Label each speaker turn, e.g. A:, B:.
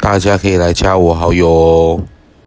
A: 大家可以来加我好友哦。